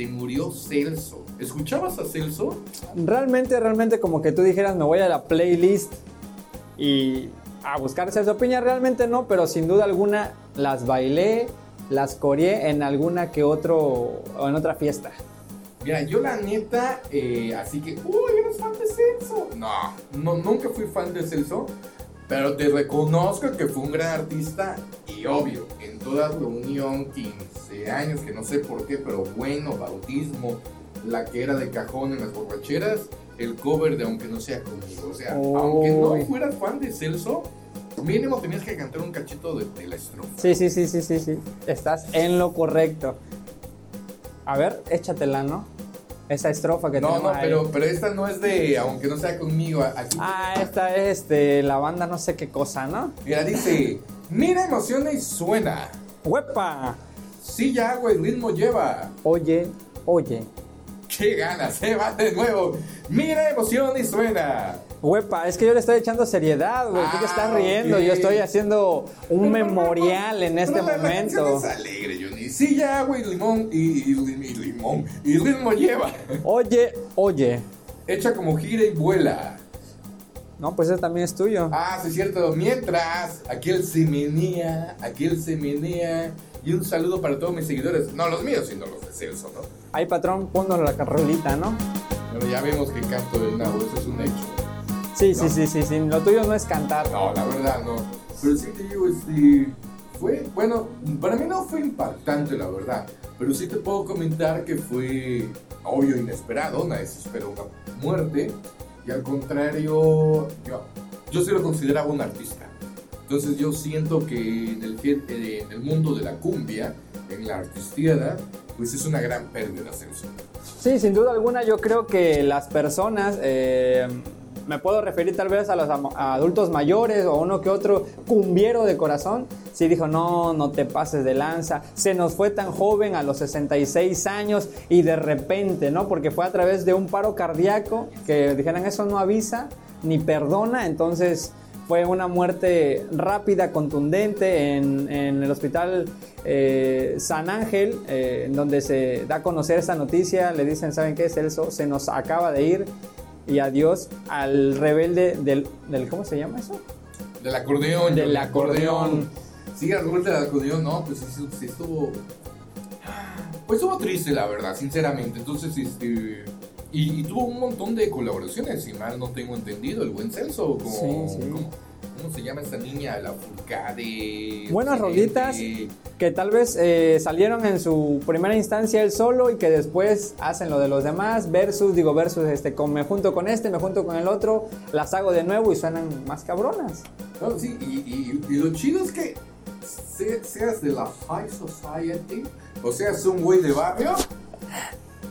se murió Celso. ¿Escuchabas a Celso? Realmente, realmente como que tú dijeras, me voy a la playlist y a buscar Celso Piña, realmente no, pero sin duda alguna las bailé, las coreé en alguna que otro, en otra fiesta. Mira, yo la neta, eh, así que, uy, eres fan de Celso. No, no, nunca fui fan de Celso, pero te reconozco que fue un gran artista y obvio, en toda reunión, 15 años, que no sé por qué, pero bueno, bautismo, la que era de cajón en las borracheras, el cover de Aunque no sea conmigo. O sea, aunque no fueras fan de Celso, mínimo tenías que cantar un cachito de, de la estrofa. Sí, sí, sí, sí, sí, sí. Estás en lo correcto. A ver, échatela, ¿no? Esa estrofa que No, tenemos no, ahí. pero, pero esta no es de Aunque no sea conmigo. Aquí Ah, esta es este, la banda no sé qué cosa, ¿no? Mira, dice, mira, emociona y suena. ¡Huepa! Sí, ya agua y ritmo lleva. Oye, oye. ¡Qué ganas! Se va de nuevo. Mira, emoción y suena. Huepa, es que yo le estoy echando seriedad, güey. Tú te Ah, estás riendo. ok. Yo estoy haciendo un memorial en este Pero momento. es alegre, Johnny. Sí, ya agua y limón y, y- y- limón y ritmo lleva. Oye, oye. Echa como gira y vuela. No, pues ese también es tuyo. Ah, sí es cierto. Mientras, aquel se menea, aquel se menea. Y un saludo para todos mis seguidores. No los míos, sino los de Celso, ¿no? Ahí, patrón, ponnos la carrolita, ¿no? Bueno, ya vemos que canto del nabo, eso es un hecho. Sí, No. sí, sí, sí, sí. Lo tuyo no es cantar. No, la verdad no. Pero sí te digo, este. Fue, bueno, para mí no fue impactante, la verdad. Pero sí te puedo comentar que fue, obvio, inesperado. Nadie se esperó una muerte. Y al contrario, yo, yo sí lo consideraba un artista. Entonces yo siento que en el, eh, en el mundo de la cumbia, en la artistiada, pues es una gran pérdida, Celso. Sí, sin duda alguna yo creo que las personas, eh, me puedo referir tal vez a los adultos mayores o uno que otro cumbiero de corazón, sí dijo, no, no te pases de lanza, se nos fue tan joven a los 66 años y de repente, ¿no? Porque fue a través de un paro cardíaco que dijeran eso no avisa ni perdona, entonces fue una muerte rápida, contundente en, en el hospital eh, San Ángel, eh, donde se da a conocer esta noticia. Le dicen, ¿saben qué, Celso? Se nos acaba de ir y adiós al rebelde del, del ¿cómo se llama eso? Del acordeón. Del acordeón. Sí, al rebelde del acordeón, no, pues sí, sí estuvo. Pues estuvo triste, la verdad, sinceramente. Entonces, este. Y, y tuvo un montón de colaboraciones, si mal no tengo entendido. El buen como. Sí, sí. como- ¿Cómo se llama esta niña? La Furcade. Buenas rolitas que tal vez eh, salieron en su primera instancia él solo y que después hacen lo de los demás, versus, digo versus, este, con, me junto con este, me junto con el otro, las hago de nuevo y suenan más cabronas. No, sí, y, y- y lo chido es que se- seas de la High Society o seas un güey de barrio,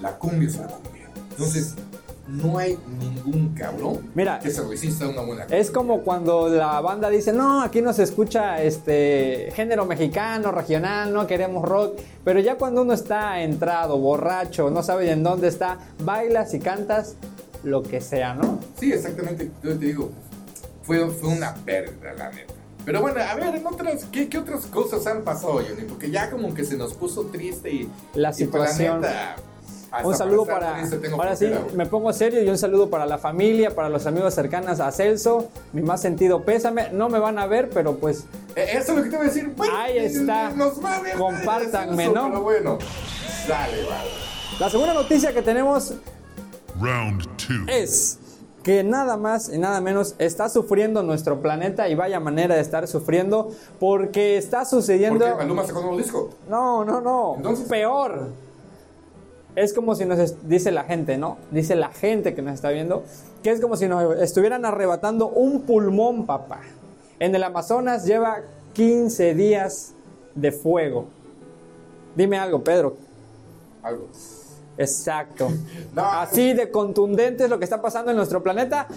la cumbia es la cumbia. Entonces, no hay ningún cabrón Mira, que se resista a una buena Es como cuando la banda dice, no, aquí no se escucha este género mexicano, regional, no queremos rock, pero ya cuando uno está entrado, borracho, no sabe en dónde está, bailas y cantas lo que sea, ¿no? Sí, exactamente. Yo te digo, fue, fue una pérdida, la neta. Pero bueno, a ver, en otras, ¿qué, qué otras cosas han pasado, Johnny? Porque ya como que se nos puso triste y La y pues, situación. neta, hasta Un saludo para, ahora sí, me pongo serio y un saludo para la familia, para los amigos cercanos a Celso, mi más sentido pésame, no me van a ver, pero pues Eh, Eso es lo que te voy a decir. güey, Ahí está. Nos va a ver. Compártanme, ¿no? Pero bueno, sale, vale. la segunda noticia que tenemos Round two. es que nada más y nada menos está sufriendo nuestro planeta y vaya manera de estar sufriendo porque está sucediendo... ¿Por qué Maluma sacó un nuevo disco? No, no, no. Entonces- Peor. Es como si nos dice la gente, ¿no? Dice la gente que nos está viendo, que es como si nos estuvieran arrebatando un pulmón, papá. En el Amazonas lleva 15 días de fuego. Dime algo, Pedro. Algo. Exacto. No. Así de contundente es lo que está pasando en nuestro planeta.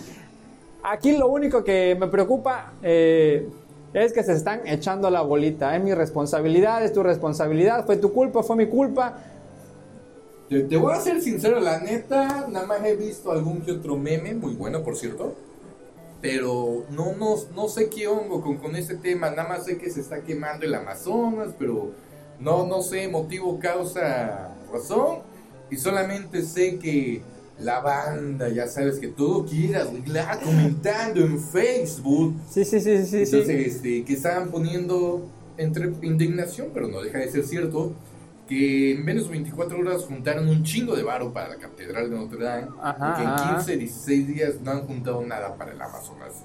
Aquí lo único que me preocupa eh, es que se están echando la bolita. Es mi responsabilidad, es tu responsabilidad, fue tu culpa, fue mi culpa. Te, te voy a ser sincero, la neta, nada más he visto algún que otro meme, muy bueno, por cierto. pero no, no, no sé qué hongo con, con este tema, nada más sé que se está quemando el Amazonas, pero no, no sé motivo, causa, razón, y solamente sé que la banda, ya sabes que todo arreglar comentando en Facebook. Sí, sí, sí, sí, sí. Entonces, este, que estaban poniendo entre indignación, pero no deja de ser cierto, que en menos de 24 horas juntaron un chingo de varo para la Catedral de Notre Dame Ajá, y que en ajá. 15, 16 días no han juntado nada para el Amazonas.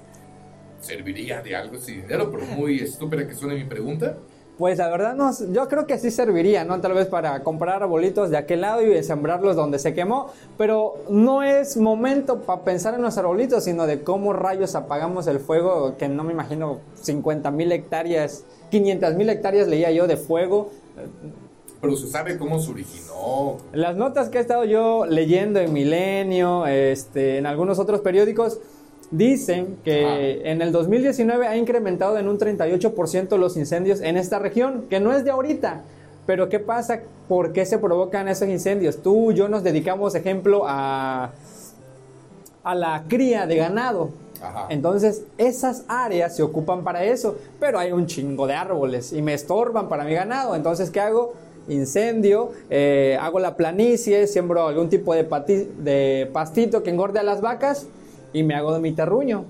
¿Serviría de algo ese dinero? Por muy estúpida que suene mi pregunta. Pues la verdad, no, yo creo que sí serviría, ¿no? Tal vez para comprar arbolitos de aquel lado y sembrarlos donde se quemó, pero no es momento para pensar en los arbolitos, sino de cómo rayos apagamos el fuego, que no me imagino 50 mil hectáreas, 500 mil hectáreas leía yo de fuego. Pero se sabe cómo se originó. Las notas que he estado yo leyendo en Milenio, este, en algunos otros periódicos, dicen que en el 2019 ha incrementado en un 38% los incendios en esta región, que no es de ahorita. Pero ¿qué pasa? ¿Por qué se provocan esos incendios? Tú y yo nos dedicamos, ejemplo, a, a la cría de ganado. Ajá. Entonces, esas áreas se ocupan para eso, pero hay un chingo de árboles y me estorban para mi ganado. Entonces, ¿qué hago? Incendio, eh, hago la planicie, siembro algún tipo de, de pastito que engorde a las vacas y me hago de mi terruño.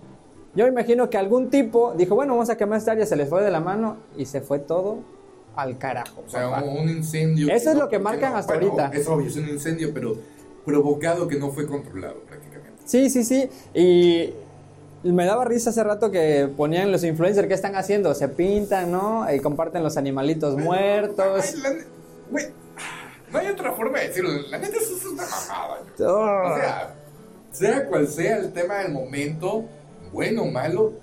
Yo me imagino que algún tipo dijo, bueno, vamos a quemar esta área, se les fue de la mano y se fue todo al carajo. O sea, papá. un, incendio. Eso es no- lo que marcan hasta bueno, ahorita. Es obvio, es un incendio, pero provocado que no fue controlado prácticamente. Sí, sí, sí. Y me daba risa hace rato que ponían los influencers, ¿qué están haciendo? Se pintan, ¿no? Y comparten los animalitos muertos. Ay, la ne- güey, no hay otra forma de decirlo. La neta, eso es una mamada. Oh. O sea, sea cual sea el tema del momento, bueno o malo,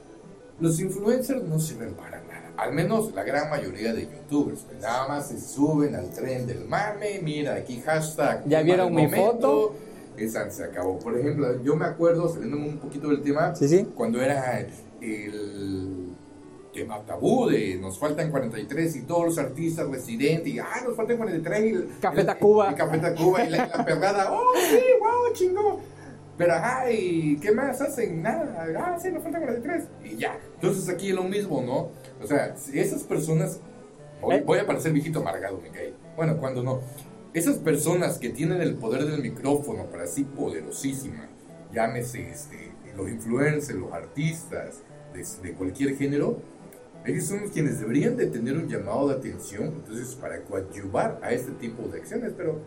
los influencers no sirven para nada. Al menos la gran mayoría de youtubers. pues, nada más se suben al tren del mame. Mira, aquí hashtag. ¿Ya vieron mi foto? Esa se acabó. Por ejemplo, yo me acuerdo, saliéndome un poquito del tema, Sí, sí. cuando era el tema tabú de nos faltan 43 y todos los artistas residentes y ah, nos faltan 43 y el, Café Tacuba. y Café Tacuba y la, la perrada, oh sí, wow, chingón. Pero ajá, ¿y qué más hacen? Nada, ah, sí, nos faltan 43 y ya. Entonces aquí es lo mismo, ¿no? O sea, si esas personas, voy, Eh. voy a parecer viejito amargado, me. Bueno, cuando no. Esas personas que tienen el poder del micrófono para sí poderosísima, llámese este, los influencers, los artistas de, de cualquier género, ellos son quienes deberían de tener un llamado de atención, entonces para coadyuvar a este tipo de acciones, pero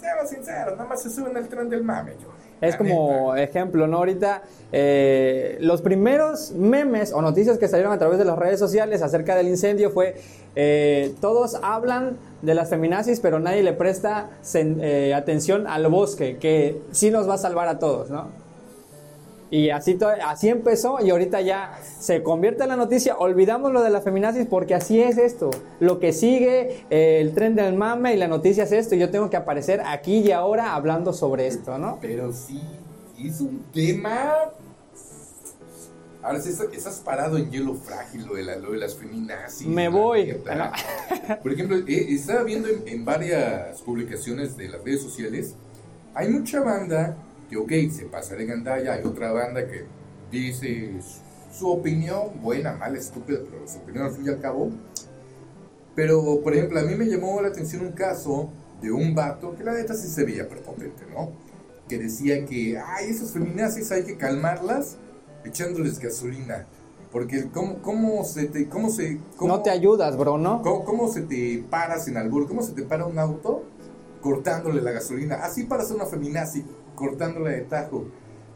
seamos sinceros, nada más se suben al tren del mame, yo. Es como ejemplo, ¿no? Ahorita eh, los primeros memes o noticias que salieron a través de las redes sociales acerca del incendio fue eh, todos hablan de las feminazis, pero nadie le presta sen- eh, atención al bosque, que sí nos va a salvar a todos, ¿no? Y así, así empezó y ahorita ya se convierte en la noticia. Olvidamos lo de la feminazis porque así es esto. Lo que sigue, eh, el tren del mame y la noticia es esto. Y yo tengo que aparecer aquí y ahora hablando sobre esto, ¿no? Pero sí, es un tema. Ahora sí, estás, parado en hielo frágil, lo de, la- lo de las feminazis. Me voy. Por ejemplo, eh, estaba viendo en, en varias publicaciones de las redes sociales, hay mucha banda que, ok, se pasa de gandalla, hay otra banda que dice su, opinión, buena, mala, estúpida, pero su opinión al fin y al cabo. Pero, por ejemplo, a mí me llamó la atención un caso de un vato que la neta sí se veía prepotente, ¿no? Que decía que, ay, esos feminazis hay que calmarlas echándoles gasolina. Porque, ¿cómo, cómo se te. Cómo se, cómo, No te ayudas, bro, ¿no? ¿Cómo, cómo se te paras en albur? ¿Cómo se te para un auto cortándole la gasolina? Así paras a una feminazi cortándole de tajo.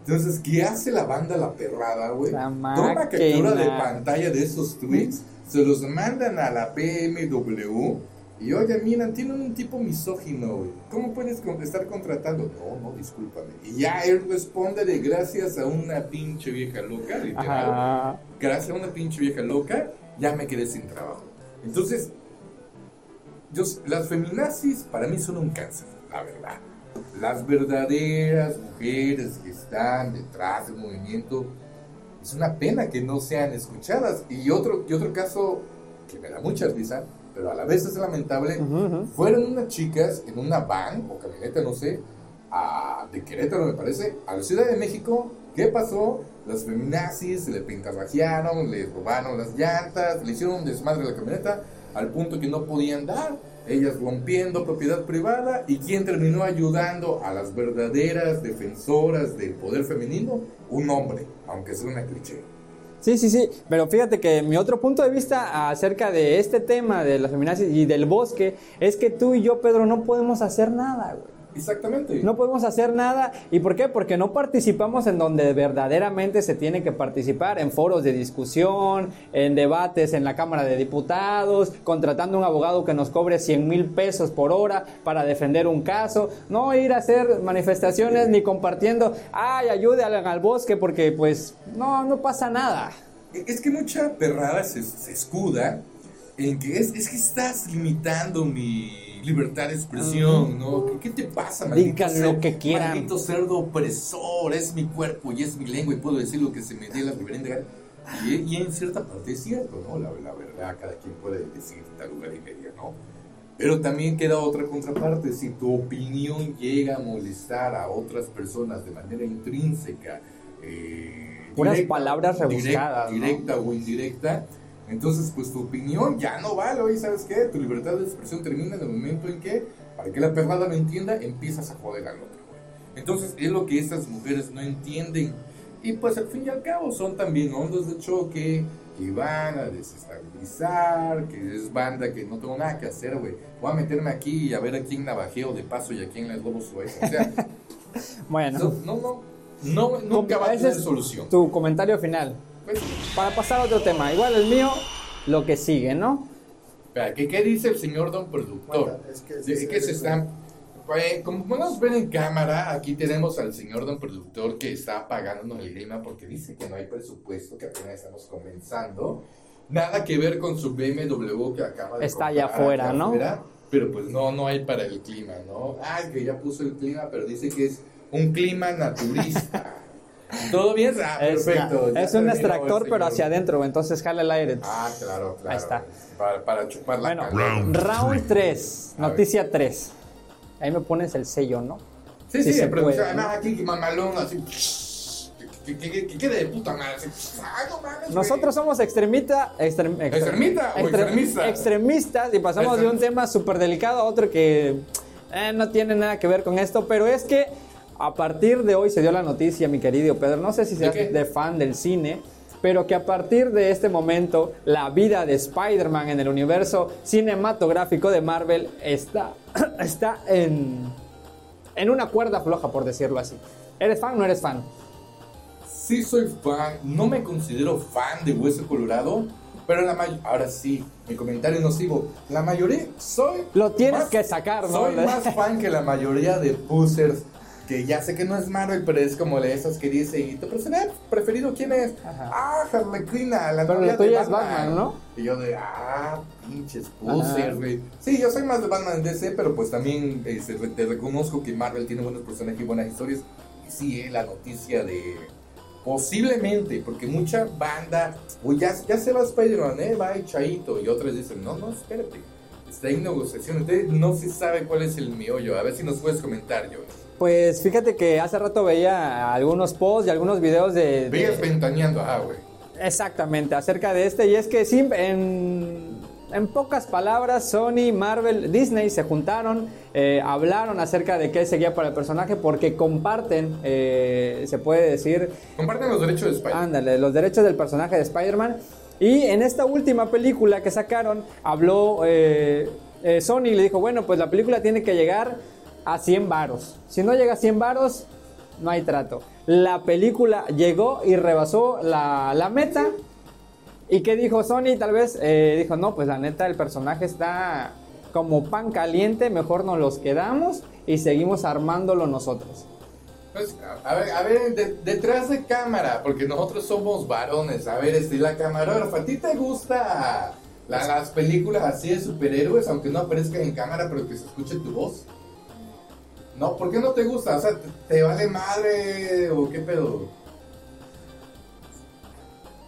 Entonces, ¿qué hace la banda La Perrada, güey? Toma captura de pantalla de esos tweets, se los mandan a la PMW y, oye, miran, tienen un tipo misógino, güey. ¿Cómo puedes estar contratando? No, no, discúlpame. Y ya él responde de gracias a una pinche vieja loca, literal Ajá. gracias a una pinche vieja loca, ya me quedé sin trabajo. Entonces, yo, las feminazis para mí son un cáncer, la verdad. Las verdaderas mujeres que están detrás del movimiento, es una pena que no sean escuchadas. Y otro, y otro caso que me da mucha risa, pero a la vez es lamentable, fueron unas chicas en una van o camioneta, no sé, a- de Querétaro me parece, a la Ciudad de México ¿Qué pasó? Las feminazis le pintarrajearon, le robaron las llantas, le hicieron un desmadre a la camioneta al punto que no podían dar. Ellas rompiendo propiedad privada y quién terminó ayudando a las verdaderas defensoras del poder femenino, un hombre, aunque sea una cliché. Sí, sí, sí, pero fíjate que mi otro punto de vista acerca de este tema de las feminazis y del bosque es que tú y yo, Pedro, no podemos hacer nada, güey. Exactamente. No podemos hacer nada. ¿Y por qué? Porque no participamos en donde verdaderamente se tiene que participar, en foros de discusión, en debates en la Cámara de Diputados, contratando un abogado que nos cobre 100 mil pesos por hora para defender un caso. No ir a hacer manifestaciones ni compartiendo, ay, ayude al, bosque porque pues no, no pasa nada. Es que mucha perrada se, se escuda en que es, es que estás limitando mi libertad de expresión, ¿no? ¿Qué, qué te pasa, maldito Digan lo que quieran. Maldito cerdo opresor, es mi cuerpo y es mi lengua y puedo decir lo que se me dé la reverenda. Y, y en cierta parte es cierto, ¿no? La, la verdad, cada quien puede decir tal lugar y media, ¿no? Pero también queda otra contraparte, si tu opinión llega a molestar a otras personas de manera intrínseca, eh, Puras palabras direct- rebuscadas, ¿no? directa o indirecta, entonces pues tu opinión ya no vale, oye, ¿sabes qué? Tu libertad de expresión termina en el momento en que, para que la perrada me entienda, empiezas a joder al otro, güey. Entonces es lo que estas mujeres no entienden. Y pues al fin y al cabo son también ondas de choque que van a desestabilizar, que es banda que no tengo nada que hacer, güey. Voy a meterme aquí y a ver a quién navajeo de paso y a quién les robo su. O sea, Bueno, no, no, no, no, nunca va a tener solución. tu comentario final. Pues, Para pasar a otro tema, igual el mío, lo que sigue, ¿no? ¿qué, ¿qué dice el señor don productor? Bueno, es que- Dice que se están... eh, como podemos ver en cámara, aquí tenemos al señor don productor que está pagándonos el grima porque dice que no hay presupuesto, que apenas estamos comenzando. Nada que ver con su BMW que acaba de Está allá afuera, ¿no? afuera, pero pues no, no hay para el clima, ¿no? Ah, que ya puso el clima, pero dice que es un clima naturista. ¿Todo bien? Ah, Es, perfecto. ya es un extractor, pero hacia adentro, entonces jala el aire. Ah, claro, claro. Ahí está. Para, para chupar la Bueno. Round round three. 3, A ver. noticia 3. Ahí me pones el sello, ¿no? Sí, Sí sí, se pero nada, aquí mamalón, así. Que, que, que, que quede de puta madre. Así, ay, no mames, güey. Nosotros somos extremita, extrem- extrem- ¿Extremita extrem- extremista? extremistas y pasamos de un tema súper delicado a otro que eh, no tiene nada que ver con esto, pero es que a partir de hoy se dio la noticia, mi querido Pedro, no sé si seas de fan del cine, pero que a partir de este momento la vida de Spider-Man en el universo cinematográfico de Marvel está, está en, en una cuerda floja, por decirlo así. ¿Eres fan o no eres fan? Sí soy fan, no me considero fan de Hueso Colorado, pero la mayoría, ahora sí, mi comentario nocivo, la mayoría, soy... Lo tienes más- que sacar, ¿no? Soy más fan que la mayoría de pusers, que ya sé que no es Marvel, pero es como de esas que dice, ¿y tu personaje preferido quién es? Ajá. Ah, Harley Quinn, la Pero la tuya es Batman, ¿no? Y yo de, ah, pinches pusers, güey. Sí, yo soy más de Batman DC, pero pues también eh, se- te reconozco que Marvel tiene buenos personajes y buenas historias. Y sí, eh, la noticia de... Posiblemente, porque mucha banda, uy, ya, ya se va Spider-Man, eh, va y Chaito, y otras dicen, no, no, espérate, está en negociación, entonces no se sabe cuál es el meollo, a ver si nos puedes comentar, yo. Pues fíjate que hace rato veía algunos posts y algunos videos de... de- Veías ventaneando, ah, güey. exactamente, acerca de este. Y es que sí, en, en pocas palabras, Sony, Marvel, Disney se juntaron, eh, hablaron acerca de qué seguía para el personaje porque comparten, eh, se puede decir, Comparten los derechos de Spider-Man. ándale, los derechos del personaje de Spider-Man. Y en esta última película que sacaron, habló eh, eh, Sony y le dijo, bueno, pues la película tiene que llegar a 100 varos. Si no llega a 100 varos, no hay trato. La película llegó y rebasó la, la meta. ¿Y qué dijo Sony? Tal vez eh, dijo, no, pues la neta el personaje está como pan caliente, mejor nos los quedamos y seguimos armándolo nosotros. Pues, a- ver, a ver, de- detrás de cámara, porque nosotros somos varones, a ver, este, la camarógrafa, ¿a ti te gusta la- las películas así de superhéroes, aunque no aparezcan en cámara, pero que se escuche tu voz? No, ¿por qué no te gusta? O sea, ¿te, te vale madre o qué pedo?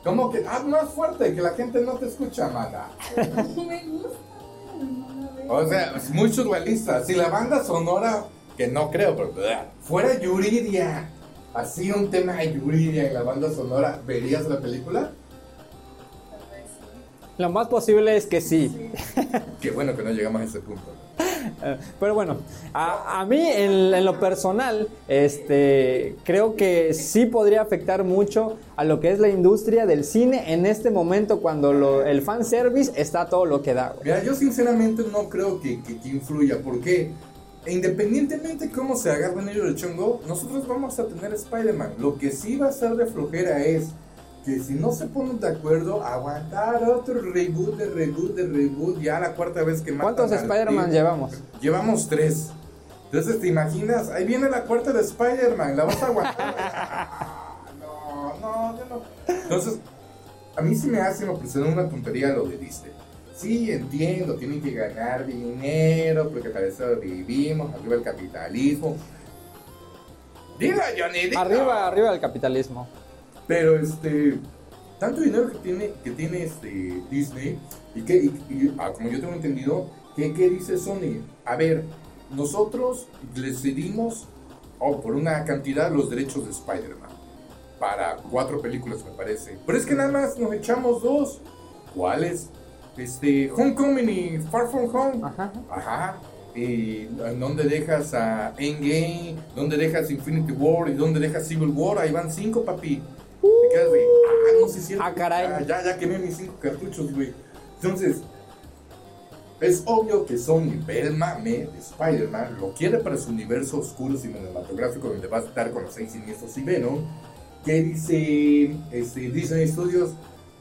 ¿Cómo que? Ah, más fuerte, que la gente no te escucha, mana. No me gusta. No la veo. O sea, es muy surrealista. Si la banda sonora, que no creo, pero fuera Yuridia, así un tema de Yuridia en la banda sonora, ¿verías la película? Sí. Lo más posible es que sí. Qué bueno que no llegamos a ese punto. Pero bueno, a, mí en, lo personal, este, creo que sí podría afectar mucho a lo que es la industria del cine en este momento cuando lo- el fanservice está todo lo que da. güey. Yo sinceramente no creo que, que, que influya, porque independientemente cómo se agarren ellos el chongo, nosotros vamos a tener Spider-Man. Lo que sí va a ser de flojera es que si no se ponen de acuerdo, aguantar otro reboot de reboot de reboot, ya la cuarta vez que matan ¿Cuántos Spider-Man llevamos? Llevamos tres. Entonces, ¿te imaginas? Ahí viene la cuarta de Spider-Man, ¿la vas a aguantar? no, no, yo no. Entonces, a mí sí me hace me parece una tontería lo de Disney. Sí, entiendo, tienen que ganar dinero, porque para eso vivimos, arriba el capitalismo. Dila, Johnny, dila. Arriba, arriba del capitalismo. Pero este, tanto dinero que tiene, que tiene este Disney, y que, y- y, ah, como yo tengo entendido, que, ¿qué dice Sony? A ver, nosotros les cedimos oh, por una cantidad los derechos de Spider-Man. Para cuatro películas, me parece. Pero es que nada más nos echamos dos. ¿Cuáles? Este, Homecoming y Far From Home. Ajá. Ajá. ¿Y en dónde dejas a Endgame? ¿Dónde dejas Infinity War? ¿Y dónde dejas Civil War? Ahí van cinco, papi. Te quedas de, ah, no sé si es cierto. Ah, caray. Ah, ya, ya quemé mis cinco cartuchos, güey. Entonces, es obvio que Sony ve el mame de Spider-Man, lo quiere para su universo oscuro cinematográfico donde va a estar con los seis siniestros y Venom. Que dice este, Disney Studios,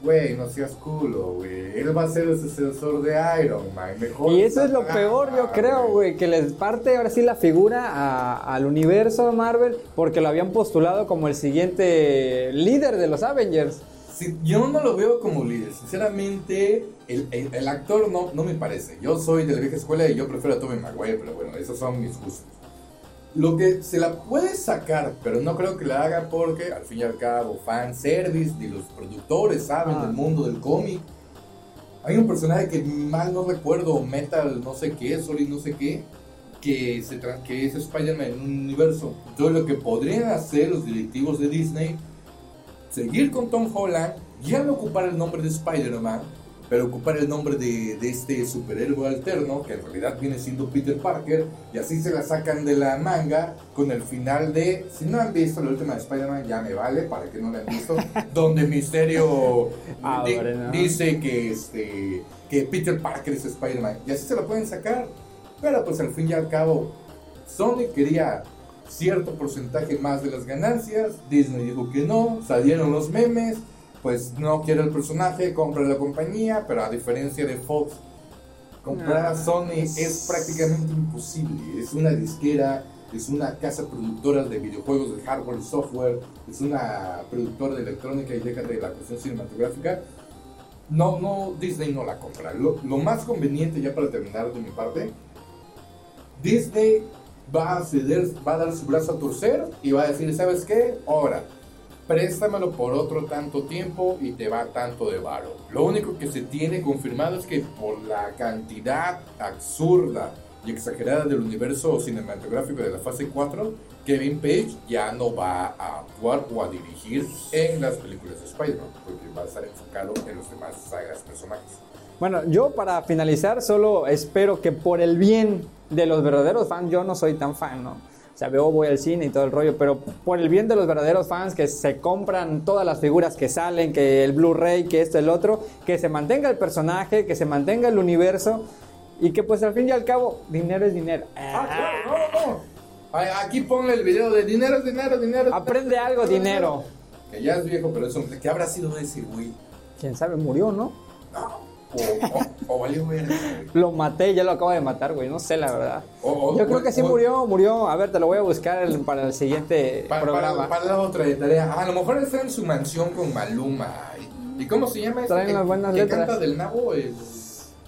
güey, no seas culo, güey. Él va a ser el sucesor de Iron Man. Mejor Y eso es lo Ah, peor, yo creo, güey, que les parte ahora sí la figura a- al universo Marvel porque lo habían postulado como el siguiente líder de los Avengers. Sí, yo no lo veo como líder. Sinceramente, el, el- el actor no, no me parece. Yo soy de la vieja escuela y yo prefiero a Tobey Maguire, pero bueno, esos son mis gustos. Lo que se la puede sacar, pero no creo que la haga porque, al fin y al cabo, fanservice y los productores saben Ah. del mundo del cómic. Hay un personaje que mal no recuerdo, Metal no sé qué, Solid no sé qué, que, se que es Spider-Man en un universo. Entonces lo que podrían hacer los directivos de Disney seguir con Tom Holland, ya no ocupar el nombre de Spider-Man, pero ocupar el nombre de, de este superhéroe alterno, que en realidad viene siendo Peter Parker, y así se la sacan de la manga con el final de, si no han visto la última de Spider-Man, ya me vale, para que no la han visto, donde Misterio Ah, di- bueno. dice que, este, que Peter Parker es Spider-Man, y así se la pueden sacar, pero pues al fin y al cabo, Sony quería cierto porcentaje más de las ganancias. Disney dijo que no, salieron los memes, pues no quiere el personaje, compra la compañía, pero a diferencia de Fox, comprar a Sony es- es prácticamente imposible. Es una disquera, es una casa productora de videojuegos de hardware y software, es una productora de electrónica y déjate de la cuestión cinematográfica. No, no, Disney no la compra. Lo, lo más conveniente, ya para terminar de mi parte, Disney va a ceder, va a dar su brazo a torcer y va a decir, ¿sabes qué? Ahora, préstamelo por otro tanto tiempo y te va tanto de varo. Lo único que se tiene confirmado es que por la cantidad absurda y exagerada del universo cinematográfico de la fase 4, Kevin Page ya no va a actuar o a dirigir en las películas de Spider-Man, porque va a estar enfocado en los demás sagas personajes. Bueno, yo para finalizar solo espero que por el bien de los verdaderos fans, yo no soy tan fan, ¿no? O sea, veo, voy al cine y todo el rollo, pero por el bien de los verdaderos fans que se compran todas las figuras que salen, que el Blu-ray, que esto, el otro, que se mantenga el personaje, que se mantenga el universo y que pues al fin y al cabo, dinero es dinero. Ah, claro, no, no. Aquí ponle el video de dinero, dinero, dinero. Aprende algo, dinero. Que ya es viejo, pero eso, ¿qué habrá sido ese güey? Quién sabe, murió, ¿no? No. O, o, o valió verga. Lo maté, ya lo acabo de matar, güey, no sé la verdad. O- Yo creo que sí o- murió, murió. A ver, te lo voy a buscar el- para el siguiente Pa- programa. Para, para la otra tarea. Ah, a lo mejor está en su mansión con Maluma. ¿Y, cómo se llama ese Traen que, las buenas que letras. canta del nabo? El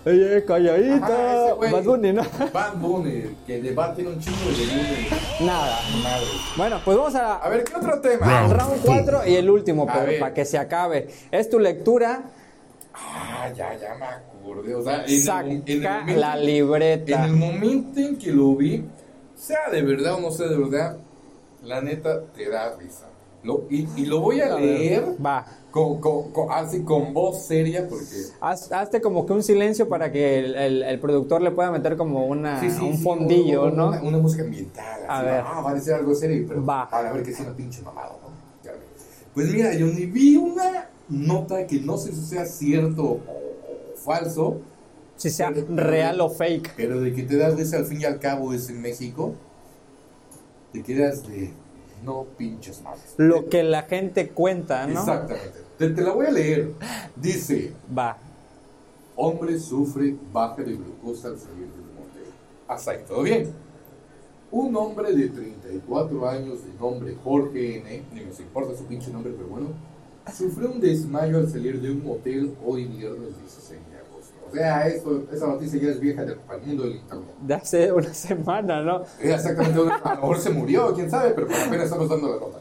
Ey, ey, Ajá, calladita. güey. Bad Bunny, ¿no? Bad Bunny, que de Bad tiene un chingo de. Nada. Madre. Bueno, pues vamos a, A ver, ¿qué otro tema? Round. al round 4 y el último, para que se acabe. Es tu lectura, Ah, ya, ya me acordé. O sea, en el, saca en el momento- la En libreta. el momento en que lo vi, sea de verdad o no sea de verdad, la neta, te da risa. Lo- y, y lo voy a A ver, leer Va. con, con- con- así con voz seria porque... Haz- hazte como que un silencio para que el, el- el productor le pueda meter como una, Sí, sí, un sí, fondillo, ¿no? Una, una música ambiental. A así, ver. Ah, va a decir algo serio, pero Va. para ver que es una pinche mamada, ¿no? Pues mira, yo ni vi una nota que no sé si sea cierto o, falso, Si sea Pero- real o fake. pero de que te das risa al fin y al cabo es en México, te quedas de no pinches más. Lo que la gente cuenta, ¿no? Exactamente. Te, te la voy a leer. Dice, Va. hombre sufre baja de glucosa al salir del motel. Hasta ahí, todo bien. Un hombre de 34 años de nombre Jorge N, ni nos importa su pinche nombre, pero bueno, sufrió un desmayo al salir de un motel hoy viernes 16 de agosto. O sea, esa noticia ya es vieja del mundo del internet. De hace una semana, ¿no? Era exactamente una- a lo mejor se murió, quién sabe, pero pues apenas estamos dando la nota.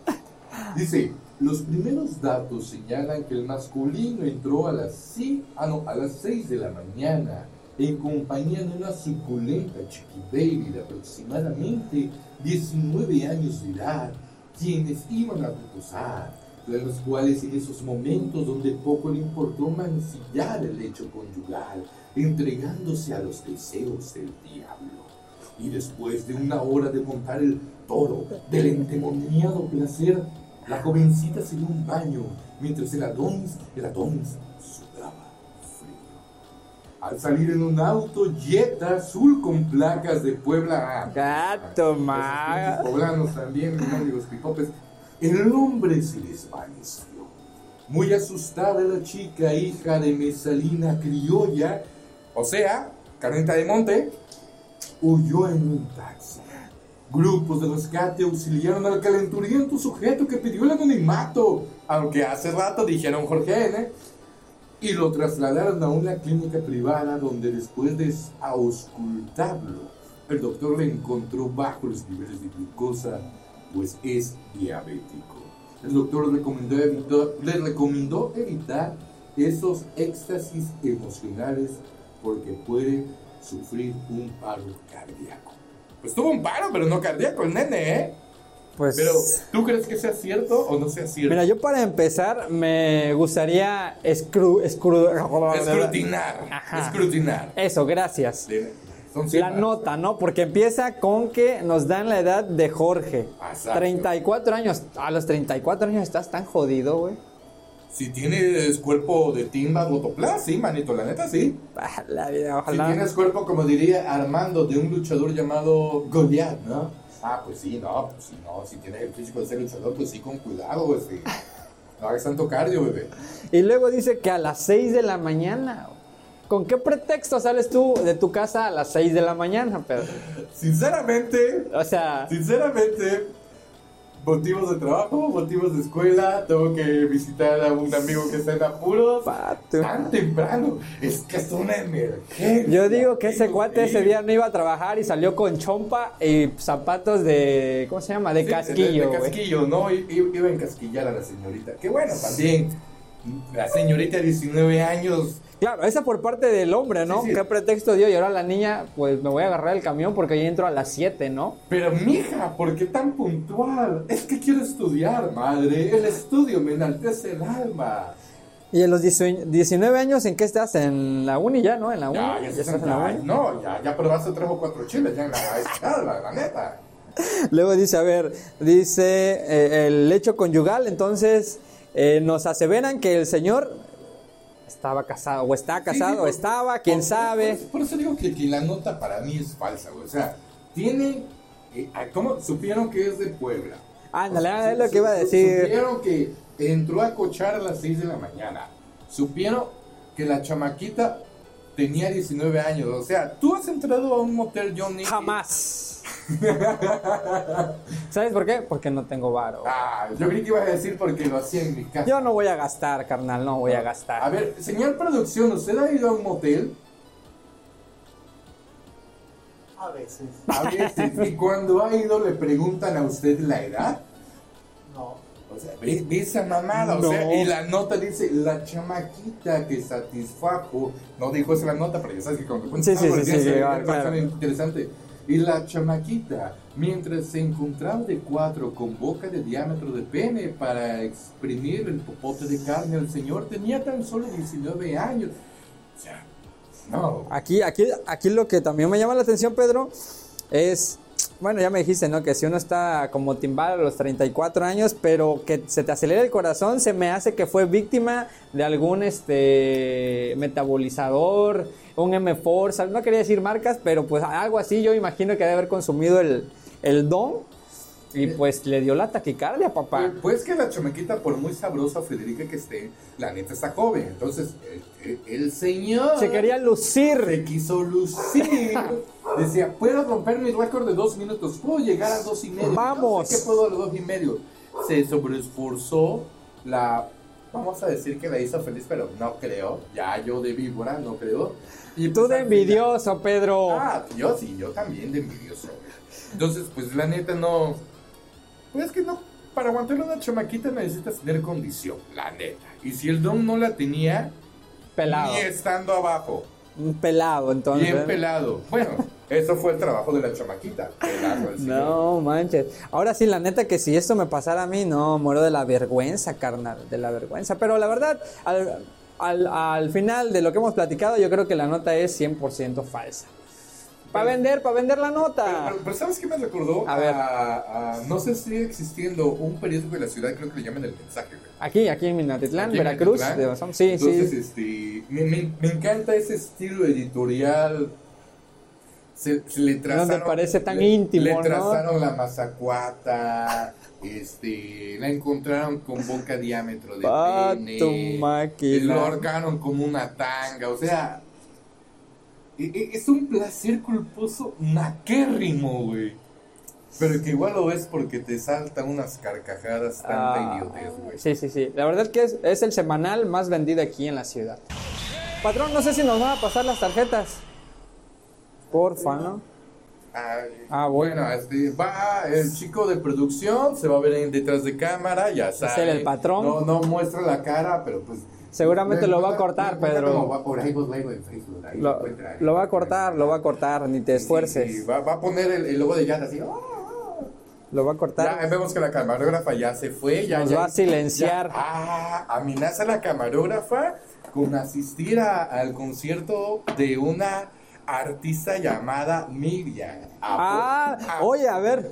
Dice, los primeros datos señalan que el masculino entró a las, sí, ah, no, a las 6 de la mañana en compañía de una suculenta chiqui baby de aproximadamente 19 años de edad, quienes iban a reposar, de los cuales en esos momentos donde poco le importó mancillar el hecho conyugal, entregándose a los deseos del diablo. Y después de una hora de montar el toro del endemoniado placer, la jovencita se dio un baño mientras el Adonis, el Adonis sudaba frío. Al salir en un auto Jetta azul con placas de Puebla. Gato, pinches poblanos también, mendigos pipopes. El hombre se desvaneció. Muy asustada la chica, hija de Mesalina criolla, o sea, carnita de monte, huyó en un taxi. Grupos de rescate auxiliaron al calenturiento sujeto que pidió el anonimato, aunque hace rato dijeron Jorge N. Y lo trasladaron a una clínica privada donde después de auscultarlo, el doctor le encontró bajo los niveles de glucosa, pues es diabético. El doctor recomendó evitar- le recomendó evitar esos éxtasis emocionales porque puede sufrir un paro cardíaco. Pues tuvo un paro, pero no cardíaco el nene, ¿eh? Pues. Pero, ¿tú crees que sea cierto o no sea cierto? Mira, yo para empezar me gustaría escru, escru- Escrutinar, Ajá. escrutinar. Eso, gracias. De- Son La nota, ¿no? Porque empieza con que nos dan la edad de Jorge. Exacto. 34 años. A los 34 años estás tan jodido, güey. Si tienes cuerpo de timba Botoplas, sí, manito, la neta sí. Ah, La vida, Si ojalá. tienes cuerpo, como diría Armando, de un luchador llamado Goliath, ¿no? Ah, pues sí, no, pues sí, no. Si tienes el físico de ser luchador, pues sí, con cuidado, pues sí. No hagas tanto cardio, bebé. Y luego dice que a las 6 de la mañana. ¿Con qué pretexto sales tú de tu casa a las 6 de la mañana, Pedro? Sinceramente, O sea, sinceramente, motivos de trabajo, motivos de escuela, tengo que visitar a un amigo que está en apuros. pato. Tan temprano, es que es una emergencia. Yo digo que ese cuate ese día no iba a trabajar y salió con chompa y zapatos de. ¿Cómo se llama? De Sí, casquillo, De, casquillo, ¿no? I- Iba a encasquillar a la señorita. Que bueno, también. La señorita de 19 años. Claro, esa por parte del hombre, ¿no? Sí, sí. ¿Qué pretexto dio? Y ahora la niña, pues me voy a agarrar el camión porque ya entro a las 7, ¿no? Pero mija, ¿por qué tan puntual? Es que quiero estudiar, madre. El estudio me enaltece el alma. Y en los 18 19 años, ¿en qué estás? En la uni ya, ¿no? En la uni. Ya, ya, estás en la uni. No, ya, ya probaste tres o cuatro chiles ya en la escala, la neta. Luego dice, a ver, dice eh, el hecho conyugal, entonces eh, nos aseveran que el señor estaba casado, o está casado, Sí, sí, o por- estaba, quién por- sabe. Por, por eso digo que, que la nota para mí es falsa, güey. O sea, tiene. eh, ¿Cómo supieron que es de Puebla? Ándale, sea, es lo que iba a decir. Supieron que entró a cochar a las 6 de la mañana. Supieron que la chamaquita tenía 19 años. O sea, tú has entrado a un motel Johnny. Jamás. ¿Sabes por qué? Porque no tengo varo. Ah, yo creí que ibas a decir porque lo hacía en mi casa. Yo no voy a gastar, carnal, no voy a A gastar. ver, señor producción, ¿usted ha ido a un motel? A veces. A veces. y cuando ha ido, le preguntan a usted la edad. No. O sea, ve, ve esa mamada, No. o sea, y la nota dice, la chamaquita que satisfajo, no dijo esa la nota, pero ya sabes que cuando Sí, sí, sí, sí, algo interesante. Y la chamaquita, mientras se encontraba de cuatro con boca de diámetro de pene para exprimir el popote de carne al señor, tenía tan solo 19 años. O sea, no. Aquí, aquí, aquí lo que también me llama la atención, Pedro, es, bueno, ya me dijiste, ¿no? Que si uno está como timbal a los 34 años, pero que se te acelera el corazón, se me hace que fue víctima de algún este metabolizador, un M-Force, no quería decir marcas, pero pues algo así yo imagino que debe haber consumido el, el don y pues le dio la taquicardia, papá. Pues que la chamaquita, por muy sabrosa Federica que esté, la neta está joven. Entonces, el, el- el señor Se quería se lucir. quiso lucir. Decía, puedo romper mi récord de dos minutos, puedo llegar a dos y medio. Vamos. Sé que puedo a los dos y medio. Se sobreesforzó la. Vamos a decir que la hizo feliz, pero no creo. Ya yo de víbora, no creo. Y Tú pues, de envidioso, Pedro. Ah, yo sí, yo también de envidioso. Entonces, pues la neta no. Pues es que no. Para aguantarle una chamaquita necesitas tener condición, la neta. Y si el don no la tenía, pelado. ni estando abajo, Un pelado, entonces. bien pelado. Bueno, eso fue el trabajo de la chamaquita. señor. No manches. Ahora sí, la neta que si esto me pasara a mí, no, muero de la vergüenza, carnal, de la vergüenza. Pero la verdad, al, al- al final de lo que hemos platicado, yo creo que la nota es 100% falsa. Para vender, para vender la nota. pero- pero ¿sabes qué me recordó? A ver. a- no sé si sigue existiendo un periódico de la ciudad, creo que le llaman El Mensaje, güey. Aquí, aquí en Minatitlán, Aquí Veracruz. De Bazán. Sí, Entonces, sí. este, me, me- me encanta ese estilo editorial. Se, se le trazaron, parece tan le- íntimo, Le ¿no? trazaron la mazacuata, este, la encontraron con boca diámetro de pene, máquina. lo ahorcaron como una tanga, o sea, es un placer culposo naquérrimo, güey. Pero que igual lo ves porque te saltan unas carcajadas tanta Ah, idiotez, güey. Sí, sí, sí. La verdad que es, es el semanal más vendido aquí en la ciudad. Patrón, no sé si nos van a pasar las tarjetas. Porfa, ¿no? Ay, Ah, bueno. bueno, este, va el chico de producción, se va a ver en detrás de cámara, ya sabe. él el patrón. No, no muestra la cara, pero pues. Seguramente me lo va a cortar, Pedro. va por pues, en Facebook, ahí Lo, encuentra ahí. lo va a cortar, lo va a cortar, ni te Sí, sí, esfuerces. va, va a poner el, el logo de Yata así. ¡ah! Lo va a Ya cortar. vemos que la camarógrafa ya se fue. Ya, Nos ya- va a silenciar. ya- ah, amenaza a la camarógrafa con asistir a- al concierto de una artista llamada Miriam. Ah, Ah, oye, a ver,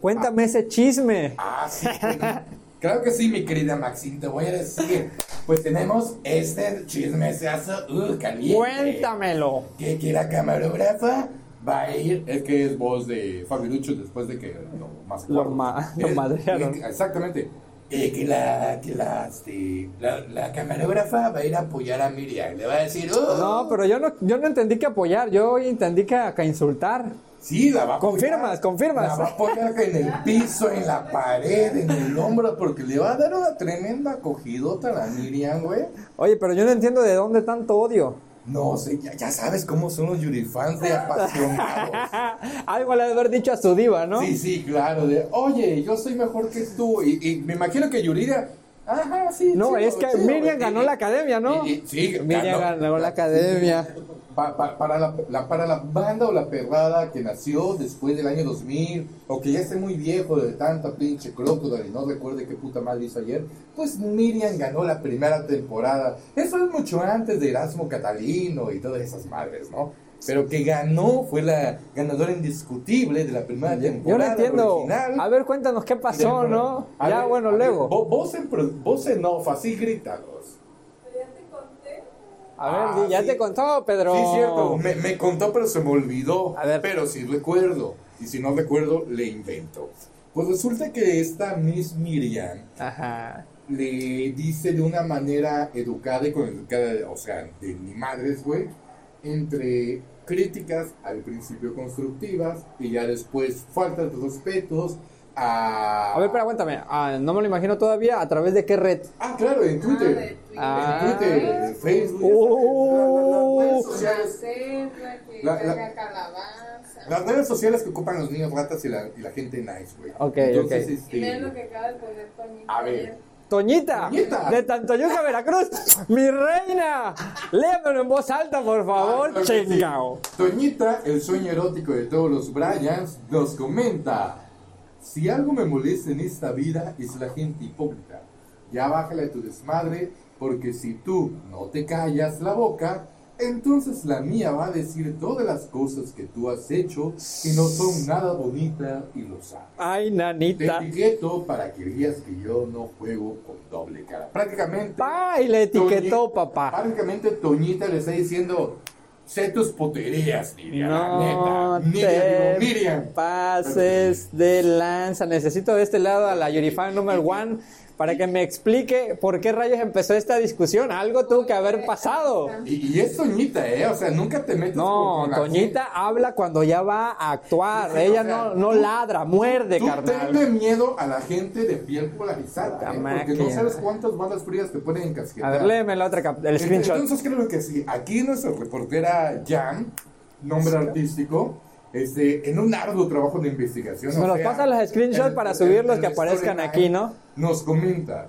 cuéntame ese chisme. Ah, sí. Claro que sí, mi querida Maxine, te voy a decir. Pues tenemos este chisme se hace uh, caliente. Cuéntamelo. Que, que la camarógrafa va a ir, es que es voz de Fabirucho después de que lo más Lo ma- lo madrearon. Exactamente. Eh, que la, que la, este, la, la camarógrafa va a ir a apoyar a Miriam. Le va a decir, oh, No, pero yo no, yo no entendí que apoyar, yo entendí que, que insultar. Sí, la va a. Confirmas, confirmas. La va a apoyar en el piso, en la pared, en el hombro, porque le va a dar una tremenda acogidota a la Miriam, güey. Oye, pero yo no entiendo de dónde tanto odio. No sé, ya, ya sabes cómo son los Yurifans de apasionados. Algo le haber dicho a su diva, ¿no? Sí, sí, claro. De, Oye, yo soy mejor que tú. Y, y me imagino que Yuridia. Ajá, sí. No, chido, es que chido, Miriam güey. ganó la academia, ¿no? y- y- sí, Miriam ganó la academia. Pa- pa- para, la, la- para la banda o la perrada que nació después del año 2000, o que ya esté muy viejo de tanta pinche crocodile y no recuerde qué puta madre hizo ayer, pues Miriam ganó la primera temporada. Eso es mucho antes de Erasmo Catalino y todas esas madres, ¿no? Pero que ganó, fue la ganadora indiscutible de la primera Yo no temporada. entiendo. original. A ver, cuéntanos qué pasó, ¿no? A Ya, ver, bueno, ver, luego. vo- Vos en, vos en off, así grítalos. Pero ya te conté. A ver, Ah, ya sí. te contó, Pedro. Sí, cierto. Me, me contó, pero se me olvidó. A ver. Pero sí recuerdo. Y si no recuerdo, le invento. Pues resulta que esta Miss Miriam Ajá. le dice de una manera educada y con educada, o sea, de ni madres, güey, entre críticas al principio constructivas y ya después faltas de respetos a... A ver, pero aguántame. Ah, no me lo imagino todavía. ¿A través de qué red? Ah, claro, en Twitter. Ah. En Twitter, en Facebook. Las redes sociales- que La- la- carga calabaza. Las redes sociales que ocupan los niños ratas y la, y la gente nice, güey. Ok, Entonces, ok. este, lo que acaba de poner Toñito A ver. Toñita, Toñita. de Tantoyuca, Veracruz, mi reina, léamelo en voz alta, por favor, sí. chingao. Toñita, el sueño erótico de todos los Bryans, nos comenta: Si algo me molesta en esta vida es la gente hipócrita. Ya bájale tu desmadre, porque si tú no te callas la boca, entonces la mía va a decir todas las cosas que tú has hecho y no son nada bonitas y lo sabes. Ay, Te nanita. etiqueto para que veas que yo no juego con doble cara. Prácticamente. Ay, le etiquetó, Toñi- papá. Prácticamente Toñita le está diciendo, sé tus poterías, Miriam, No la neta. Miriam, te Miriam. pases de lanza. Necesito de este lado a la Yorifan número one para que me explique por qué rayos empezó esta discusión. Algo tuvo que haber pasado. Y, y es Toñita, ¿eh? O sea, nunca te metes No, con, la Toñita habla cuando ya va a actuar. Sí, Ella o sea, no, no tú- ladra, muerde, Tú carnal. tenle miedo a la gente de piel polarizada, La ¿eh? porque no sabes cuántas balas frías te pueden encasquetar. A ver, léeme la otra, el screenshot. Entonces creo que sí. Aquí nuestra reportera Jan, nombre artístico, este, en un arduo trabajo de investigación. O los pasan los screenshots en- para subirlos en que aparezcan aquí, ¿no? Nos comenta.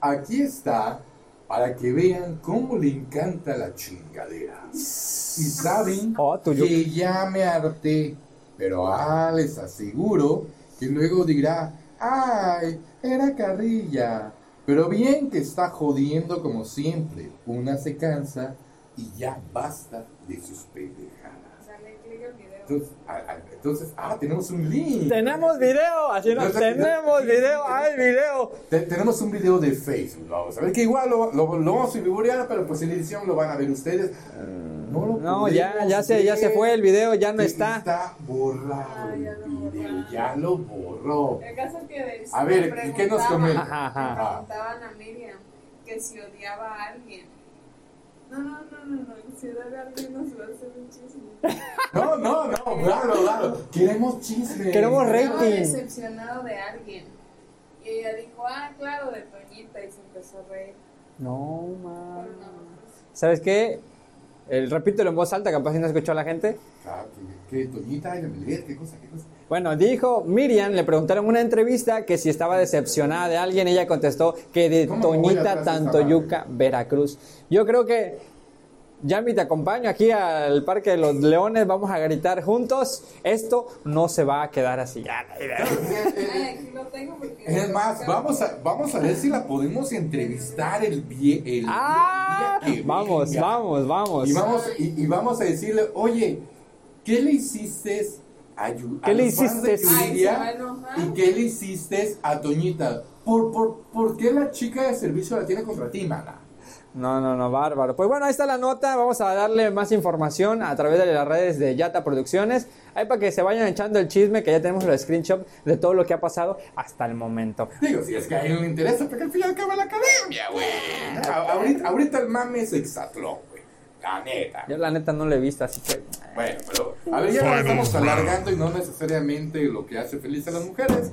Aquí está para que vean cómo le encanta la chingadera. Y saben Oh, que ya me harté, pero ah, les aseguro que luego dirá, ay, era carrilla. Pero bien que está jodiendo como siempre. Una se cansa y ya basta de sus pendejadas. Dale clic al video. Entonces, ah, entonces, tenemos un link. Tenemos video, así no, tenemos no, video, hay video. Te- tenemos un video de Facebook, vamos a ver que igual lo, lo, lo vamos a figurar, pero pues en edición lo van a ver ustedes. No, lo No, ya, ya se, ya se fue el video, ya no está. Está borrado Ah, el ya lo video, ya lo borró. El caso es que de- A ver, le ¿y qué nos comenta? Ajá, ajá. le preguntaban a Miriam que si odiaba a alguien. No, no, no, no, no. Si odiaba a alguien nos va a hacer un chisme. No, no, no, claro, claro. Queremos chisme. Queremos rey. Estaba Rating. decepcionado de alguien. Y ella dijo, ah, claro, de Toñita. Y se empezó a reír. No, Pero man. no, ¿Sabes qué? El, repítelo en voz alta, capaz si no escuchó a la gente. Ah, ¿Qué, qué, Toñita? Ay, me lees, ¿Qué cosa? ¿Qué cosa? Bueno, dijo Miriam, le preguntaron en una entrevista que si estaba decepcionada de alguien, ella contestó que de ¿Cómo me voy Toñita esa Tantoyuca, Veracruz. Yo creo que Yami te acompaño aquí al Parque de los Leones, vamos a gritar juntos. Esto no se va a quedar así. Ya. Es más, vamos a, vamos a ver si la podemos entrevistar el, vie- el Ah, día que vamos, venga. vamos, vamos. Y vamos, y, y vamos a decirle, oye, ¿qué le hiciste a, Yu- a ¿Qué le hiciste? Ay. ¿Y qué le hiciste a Toñita? ¿Por, por, ¿Por qué la chica de servicio la tiene contra ti, mana? No, no, no, bárbaro. Pues bueno, ahí está la nota. Vamos a darle más información a través de las redes de Yata Producciones. Ahí para que se vayan echando el chisme, que ya tenemos los screenshots de todo lo que ha pasado hasta el momento. Digo, si es que a él le interesa, porque al final acaba la academia, güey. Ahorita, ahorita el mame es exatlón, güey. La neta. Yo la neta no lo he visto, así que... Bueno, pero a ver, ya lo Final estamos alargando y no necesariamente lo que hace feliz a las mujeres.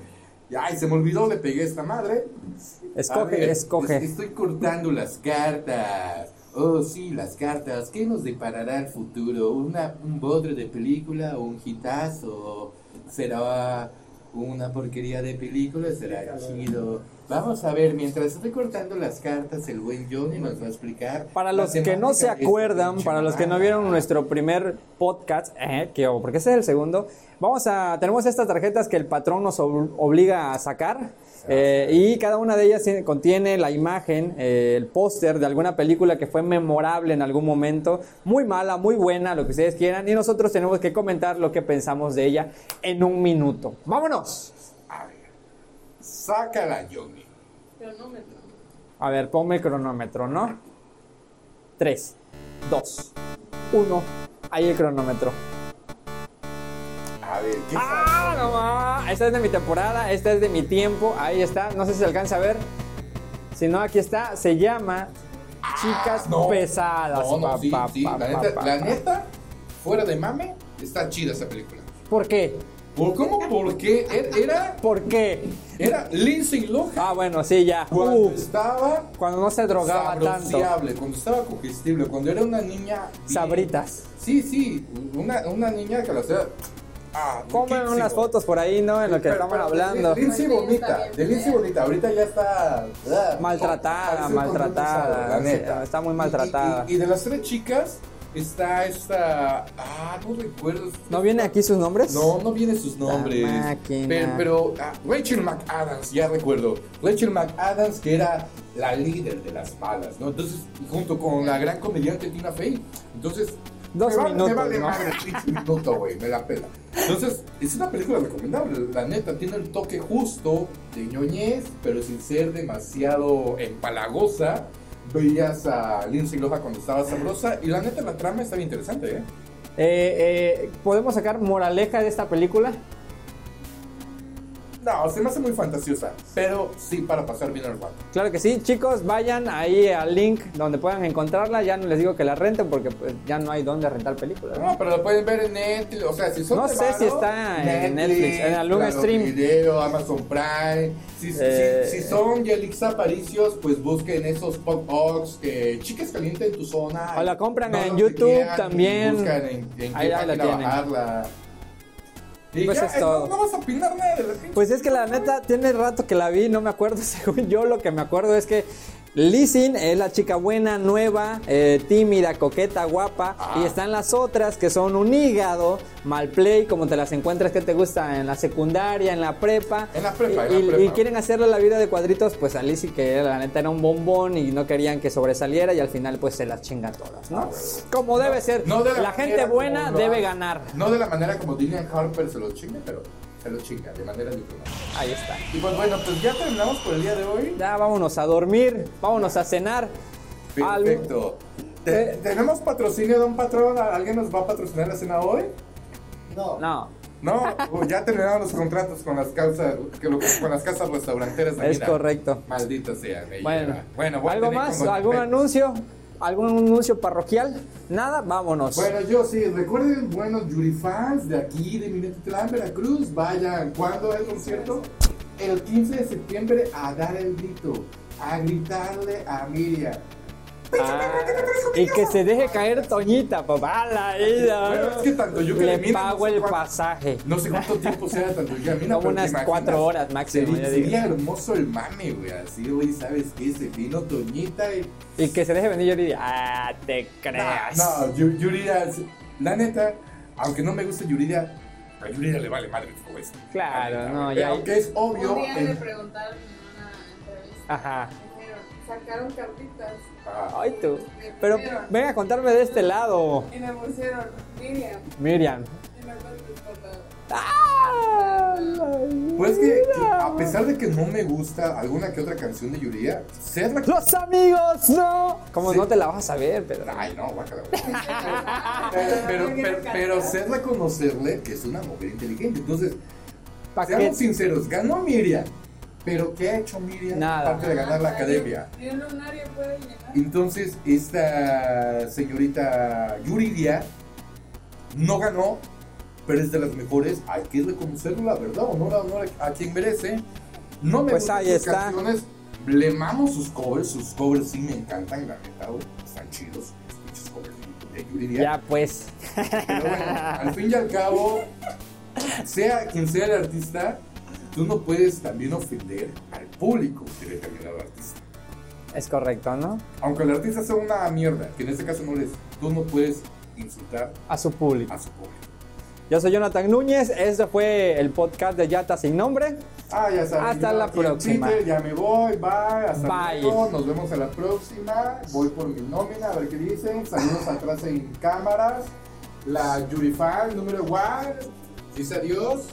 Y, Ay, se me olvidó, le pegué a esta madre. Escoge, ver, escoge. es- Estoy cortando las cartas. Oh, sí, las cartas. ¿Qué nos deparará el futuro? ¿Una, ¿Un bodre de película o un hitazo? ¿Será una porquería de película? ¿Será chido? Vamos a ver, mientras estoy cortando las cartas, el buen Johnny nos va a explicar. Para los que no se esta acuerdan, para los que no vieron nuestro primer podcast, eh, que, porque ese es el segundo, vamos a, tenemos estas tarjetas que el patrón nos ob- obliga a sacar. eh, y cada una de ellas tiene- contiene la imagen, eh, el póster de alguna película que fue memorable en algún momento, muy mala, muy buena, lo que ustedes quieran, y nosotros tenemos que comentar lo que pensamos de ella en un minuto. ¡Vámonos! Sácala, Johnny. Cronómetro. A ver, ponme el cronómetro, ¿no? 3, 2, 1. Ahí el cronómetro. A ver, ¿qué ¡Ah, no ma! Esta es de mi temporada, esta es de mi tiempo. Ahí está, no sé si se alcanza a ver. Si no, aquí está. Se llama Chicas No, Pesadas. No, no, pa, sí, pa, sí, pa, la, neta, fuera de mame, está chida esa película. ¿Por qué? ¿Por cómo? Porque er- era, ¿Por qué? era Lindsay Lohan Ah, bueno, sí, ya. cuando Uh, estaba cuando no se drogaba tanto. cuando estaba cogestible, cuando era una niña... bien- Sabritas. Sí, sí, una, una niña que la hacía Ah, riquísimo. unas fotos por ahí, ¿no? En lo que Pero- estamos pero hablando. De Lindsay bonita, de Lindsay bonita. Ahorita ya está. Maltratada, maltratada, La neta. está muy Y- maltratada. Y, y de las tres chicas está esta. Ah, no recuerdo. ¿No viene aquí sus nombres? No, no vienen sus nombres. Pero, pero, ah, Rachel McAdams, ya recuerdo. Rachel McAdams, que era la líder de las malas, ¿no? Entonces, junto con la gran comediante Tina Fey. Entonces. Dos me minutos, Me vale ¿no? minuto, güey, me la pela. Entonces, es una película recomendable, la neta. Tiene el toque justo de ñoñez, pero sin ser demasiado empalagosa. Veías a Lindsay Lohan cuando estaba sabrosa. Y la neta, la trama está bien interesante, ¿eh? Eh, eh, ¿Podemos sacar moraleja de esta película? No, se me hace muy fantasiosa, pero sí para pasar bien el rato. Claro que sí, chicos, vayan ahí al link donde puedan encontrarla. Ya no les digo que la renten porque pues, ya no hay dónde rentar películas. ¿no? Pero lo pueden ver en Netflix, o sea, si son No sé si está en Netflix, en algún Claro stream. Video, Amazon Prime. Si, Eh. si son Yelix Aparicios, pues busquen esos pop-ups que chicas calientes en tu zona. O la compran No en YouTube también. Buscan en, en qué ahí la tienen. bajarla. Y Pues ya, es todo. No, no vas a opinar nada de la Pues es que la neta tiene rato que la vi, no me acuerdo. Según yo, lo que me acuerdo es que Lizzie es la chica buena, nueva, eh, tímida, coqueta, guapa. Ah. Y están las otras que son un hígado, mal play, como te las encuentras que te gusta en la secundaria, en la prepa. En la prepa, y, en la y- prepa. y quieren hacerle la vida de cuadritos, pues a Lizzie, que la neta era un bombón y no querían que sobresaliera. Y al final, pues se las chinga todas, ¿no? Ah. Como debe ser. No de la la gente buena debe ganar. No de la manera como Dillian Harper se lo chinga, pero se lo chinga, de manera diplomática. Ahí está. Y pues bueno, pues ya terminamos por el día de hoy. Ya vámonos a dormir, vámonos a cenar. Perfecto. Te- Eh. ¿Tenemos patrocinio de un patrón? ¿Alguien nos va a patrocinar la cena hoy? No. No, No, ya terminaron los contratos con las causas, con las casas restauranteras de es Mira. correcto. Maldita sea. me Bueno, bueno a ¿algo más? ¿Algún anuncio? ¿Algún anuncio parroquial? Nada, vámonos. Bueno, yo sí, recuerden, buenos Yuri fans de aquí, de Minatitlán, Veracruz, vayan. ¿Cuándo es el concierto? El 15 de septiembre a dar el grito, a gritarle a Miriam. Ah, y que se deje caer Toñita, papá, la ida. Bueno, es que tanto yo que Le no pago sé el cuánto- pasaje. No sé cuánto tiempo sea tanto yo a mí, no, Como unas cuatro horas máximo, Sería, sería hermoso el mame, güey. Así, güey, ¿sabes qué? Se vino Toñita y. Y que se deje venir Yuri. Ah, te creas. No, no, Yu- Yuridia, la neta, aunque no me guste Yuridia, a Yuridia le vale madre todo esto. Claro, neta, no, ya- Aunque es obvio. Un día le en- preguntaron en una entrevista. Ajá. Dijeron, sacaron cartitas Ay, tú. Pero ven a contarme de este lado, y me pusieron Miriam Miriam. y me. Ah, Pues que, que a pesar de que no me gusta alguna que otra canción de Yuridia, ser la Los amigos, no. Como Sí. no te la vas a saber, Pedro. Ay, no, guácala, güey. pero, pero, pero, pero ser reconocerle que es una mujer inteligente. Entonces, ¿Pa' seamos sinceros, ganó Miriam. Pero ¿qué ha hecho Miriam Nada. aparte de ganar la academia? Entonces, esta señorita Yuridia no ganó, pero es de las mejores. Hay que reconocerlo, la verdad, honor a honor a quien merece. No me Pues gustan ahí sus está. canciones, le mamo sus covers, sus covers sí me encantan, la neta, güey, están chidos. Los covers de Yuridia. Ya pues. Pero bueno, al fin y al cabo, sea quien sea el artista, tú no puedes también ofender al público de determinado artista. Es correcto, ¿no? Aunque el artista sea una mierda, que en este caso no lo es, tú no puedes insultar A su público. a su público. Yo soy Jonathan Núñez. Este fue el podcast de Yata sin nombre. Ah, ya sabes. Hasta la próxima. Twitter, ya me voy, bye, hasta Bye. luego, nos vemos a la próxima. Voy por mi nómina, a ver qué dicen. Saludos atrás en cámaras. La Yuri Fan número one. Dice adiós.